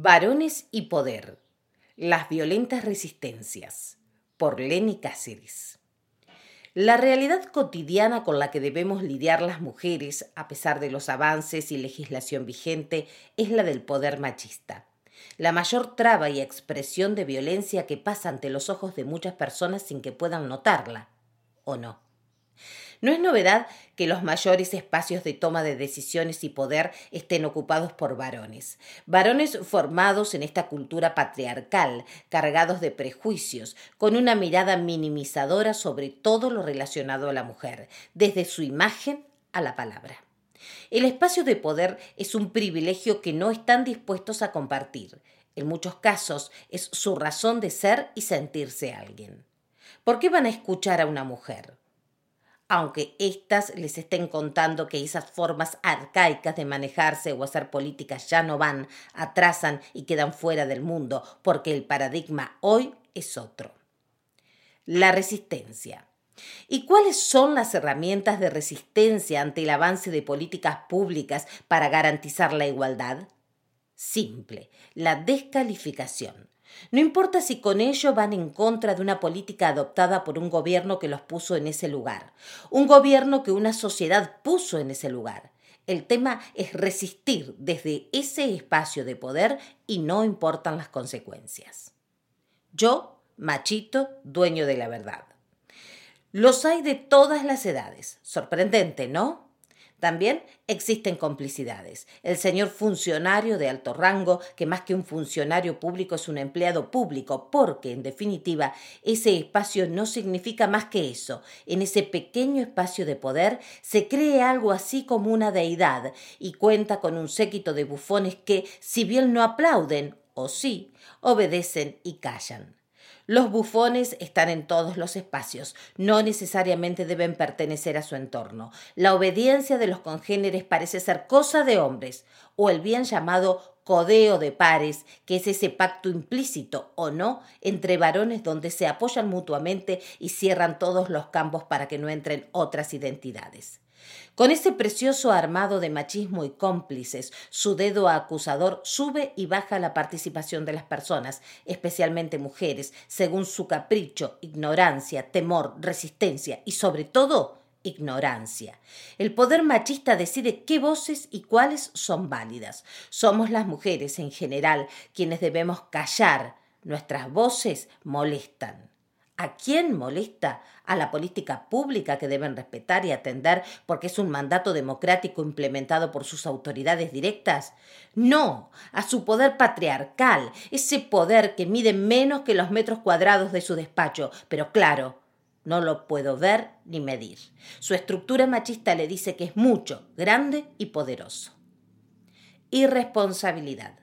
Varones y Poder. Las violentas resistencias. Por Lenny Cáceres. La realidad cotidiana con la que debemos lidiar las mujeres, a pesar de los avances y legislación vigente, es la del poder machista. La mayor traba y expresión de violencia que pasa ante los ojos de muchas personas sin que puedan notarla, ¿o no? No es novedad que los mayores espacios de toma de decisiones y poder estén ocupados por varones. Varones formados en esta cultura patriarcal, cargados de prejuicios, con una mirada minimizadora sobre todo lo relacionado a la mujer, desde su imagen a la palabra. El espacio de poder es un privilegio que no están dispuestos a compartir. En muchos casos es su razón de ser y sentirse alguien. ¿Por qué van a escuchar a una mujer? Aunque éstas les estén contando que esas formas arcaicas de manejarse o hacer políticas ya no van, atrasan y quedan fuera del mundo, porque el paradigma hoy es otro. La resistencia. ¿Y cuáles son las herramientas de resistencia ante el avance de políticas públicas para garantizar la igualdad? Simple, la descalificación. No importa si con ello van en contra de una política adoptada por un gobierno que los puso en ese lugar, un gobierno que una sociedad puso en ese lugar. El tema es resistir desde ese espacio de poder y no importan las consecuencias. Yo, machito, dueño de la verdad. Los hay de todas las edades. Sorprendente, ¿no? También existen complicidades. El señor funcionario de alto rango, que más que un funcionario público es un empleado público, porque, en definitiva, ese espacio no significa más que eso. En ese pequeño espacio de poder se cree algo así como una deidad y cuenta con un séquito de bufones que, si bien no aplauden, o sí, obedecen y callan. Los bufones están en todos los espacios, no necesariamente deben pertenecer a su entorno. La obediencia de los congéneres parece ser cosa de hombres, o el bien llamado codeo de pares, que es ese pacto implícito o no entre varones donde se apoyan mutuamente y cierran todos los campos para que no entren otras identidades. Con ese precioso armado de machismo y cómplices, su dedo acusador sube y baja la participación de las personas, especialmente mujeres, según su capricho, ignorancia, temor, resistencia y sobre todo ignorancia. El poder machista decide qué voces y cuáles son válidas. Somos las mujeres en general quienes debemos callar. Nuestras voces molestan. ¿A quién molesta? A la política pública que deben respetar y atender porque es un mandato democrático implementado por sus autoridades directas. No, a su poder patriarcal, ese poder que mide menos que los metros cuadrados de su despacho, pero claro, no lo puedo ver ni medir. Su estructura machista le dice que es mucho, grande y poderoso. Irresponsabilidad.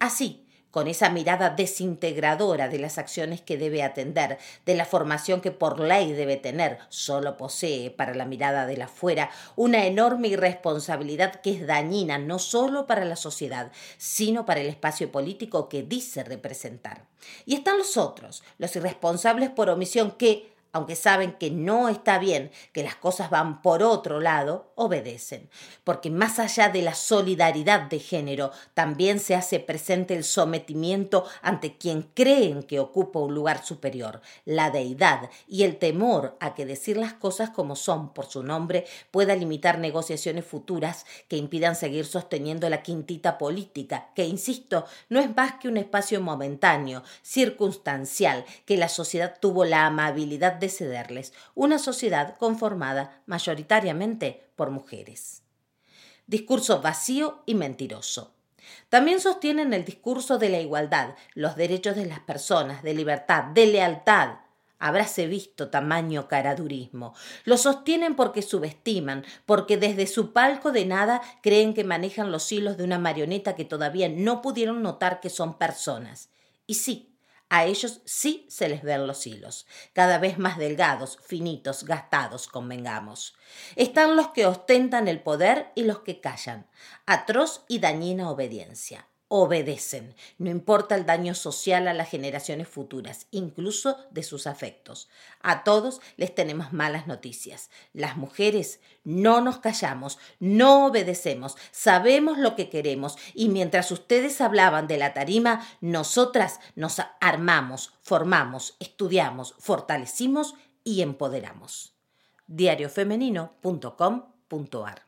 Así, con esa mirada desintegradora de las acciones que debe atender, de la formación que por ley debe tener, solo posee para la mirada de la afuera una enorme irresponsabilidad que es dañina no solo para la sociedad, sino para el espacio político que dice representar. Y están los otros, los irresponsables por omisión que, aunque saben que no está bien, que las cosas van por otro lado, obedecen, porque más allá de la solidaridad de género, también se hace presente el sometimiento ante quien creen que ocupa un lugar superior, la deidad, y el temor a que decir las cosas como son por su nombre pueda limitar negociaciones futuras que impidan seguir sosteniendo la quintita política, que, insisto, no es más que un espacio momentáneo, circunstancial, que la sociedad tuvo la amabilidad de cederles, una sociedad conformada mayoritariamente por mujeres. Discurso vacío y mentiroso. También sostienen el discurso de la igualdad, los derechos de las personas, de libertad, de lealtad. Habráse visto tamaño caradurismo. Lo sostienen porque subestiman, porque desde su palco de nada creen que manejan los hilos de una marioneta que todavía no pudieron notar que son personas. Y sí, a ellos sí se les ven los hilos, cada vez más delgados, finitos, gastados, convengamos. Están los que ostentan el poder y los que callan. Atroz y dañina obediencia. Obedecen, no importa el daño social a las generaciones futuras, incluso de sus afectos. A todos les tenemos malas noticias. Las mujeres no nos callamos, no obedecemos, sabemos lo que queremos y mientras ustedes hablaban de la tarima, nosotras nos armamos, formamos, estudiamos, fortalecimos y empoderamos. diariofemenino.com.ar